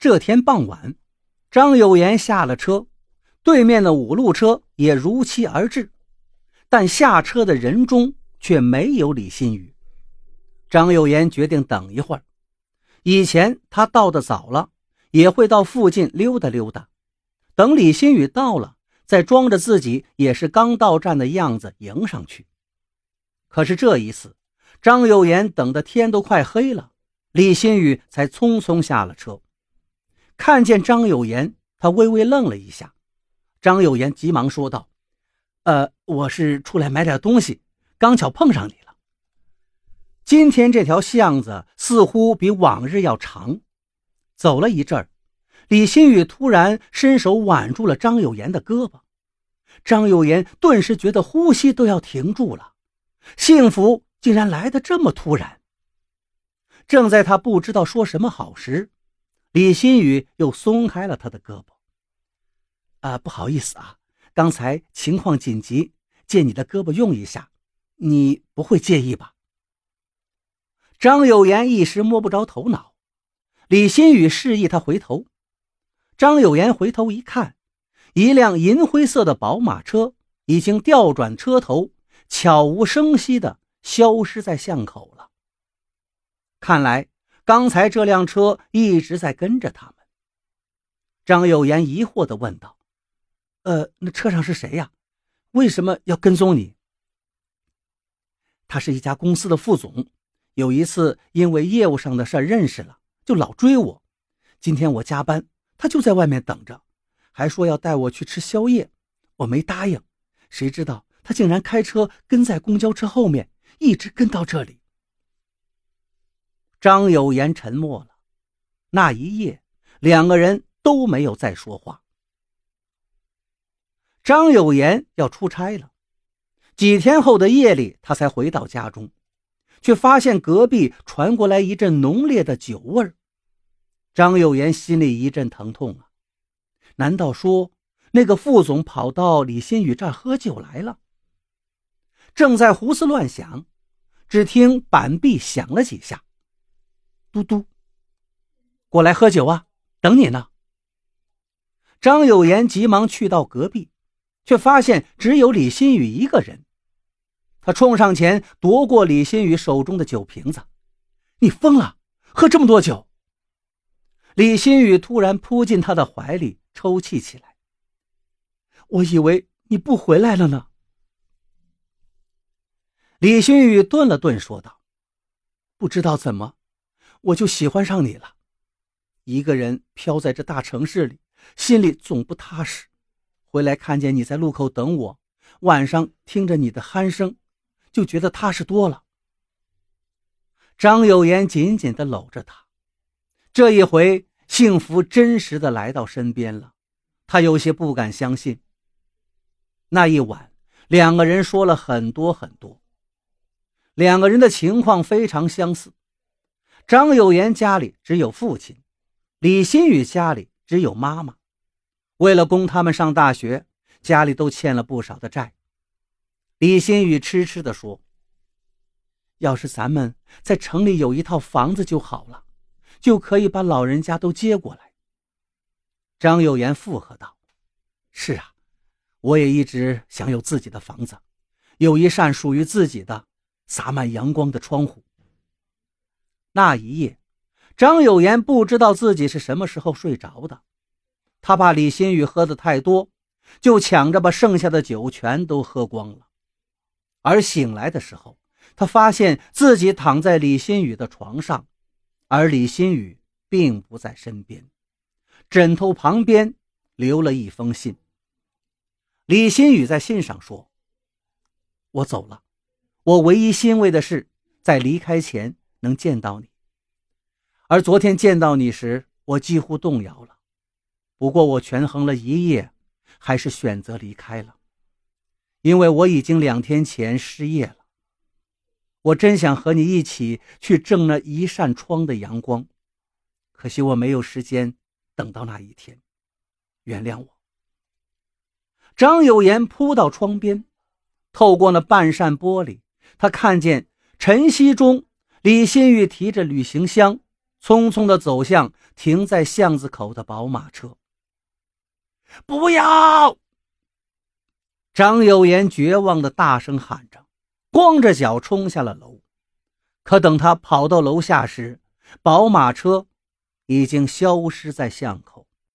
这天傍晚，张有言下了车，对面的五路车也如期而至，但下车的人中却没有李新宇。张有言决定等一会儿。以前他到的早了，也会到附近溜达溜达，等李新宇到了，再装着自己也是刚到站的样子迎上去。可是这一次，张有言等的天都快黑了，李新宇才匆匆下了车。看见张有言，他微微愣了一下。张有言急忙说道：“呃，我是出来买点东西，刚巧碰上你了。”今天这条巷子似乎比往日要长。走了一阵儿，李新宇突然伸手挽住了张有言的胳膊，张有言顿时觉得呼吸都要停住了。幸福竟然来得这么突然。正在他不知道说什么好时，李新宇又松开了他的胳膊。啊，不好意思啊，刚才情况紧急，借你的胳膊用一下，你不会介意吧？张有言一时摸不着头脑，李新宇示意他回头。张有言回头一看，一辆银灰色的宝马车已经调转车头，悄无声息地消失在巷口了。看来刚才这辆车一直在跟着他们。张有言疑惑地问道：“呃，那车上是谁呀？为什么要跟踪你？”他是一家公司的副总。有一次，因为业务上的事认识了，就老追我。今天我加班，他就在外面等着，还说要带我去吃宵夜，我没答应。谁知道他竟然开车跟在公交车后面，一直跟到这里。张有言沉默了，那一夜，两个人都没有再说话。张有言要出差了，几天后的夜里，他才回到家中。却发现隔壁传过来一阵浓烈的酒味儿，张有言心里一阵疼痛啊！难道说那个副总跑到李新宇这儿喝酒来了？正在胡思乱想，只听板壁响了几下，嘟嘟，过来喝酒啊，等你呢。张有言急忙去到隔壁，却发现只有李新宇一个人。他冲上前夺过李新宇手中的酒瓶子，“你疯了，喝这么多酒！”李新宇突然扑进他的怀里，抽泣起来。“我以为你不回来了呢。”李新宇顿了顿，说道：“不知道怎么，我就喜欢上你了。一个人飘在这大城市里，心里总不踏实。回来看见你在路口等我，晚上听着你的鼾声。”就觉得踏实多了。张有言紧紧地搂着她，这一回幸福真实的来到身边了，他有些不敢相信。那一晚，两个人说了很多很多。两个人的情况非常相似。张有言家里只有父亲，李新宇家里只有妈妈。为了供他们上大学，家里都欠了不少的债。李新宇痴痴地说：“要是咱们在城里有一套房子就好了，就可以把老人家都接过来。”张有言附和道：“是啊，我也一直想有自己的房子，有一扇属于自己的、洒满阳光的窗户。”那一夜，张有言不知道自己是什么时候睡着的，他怕李新宇喝的太多，就抢着把剩下的酒全都喝光了。而醒来的时候，他发现自己躺在李新宇的床上，而李新宇并不在身边，枕头旁边留了一封信。李新宇在信上说：“我走了，我唯一欣慰的是在离开前能见到你。而昨天见到你时，我几乎动摇了，不过我权衡了一夜，还是选择离开了。”因为我已经两天前失业了，我真想和你一起去挣那一扇窗的阳光，可惜我没有时间等到那一天，原谅我。张有言扑到窗边，透过那半扇玻璃，他看见晨曦中李新玉提着旅行箱，匆匆的走向停在巷子口的宝马车。不要！张有言绝望的大声喊着，光着脚冲下了楼。可等他跑到楼下时，宝马车已经消失在巷口。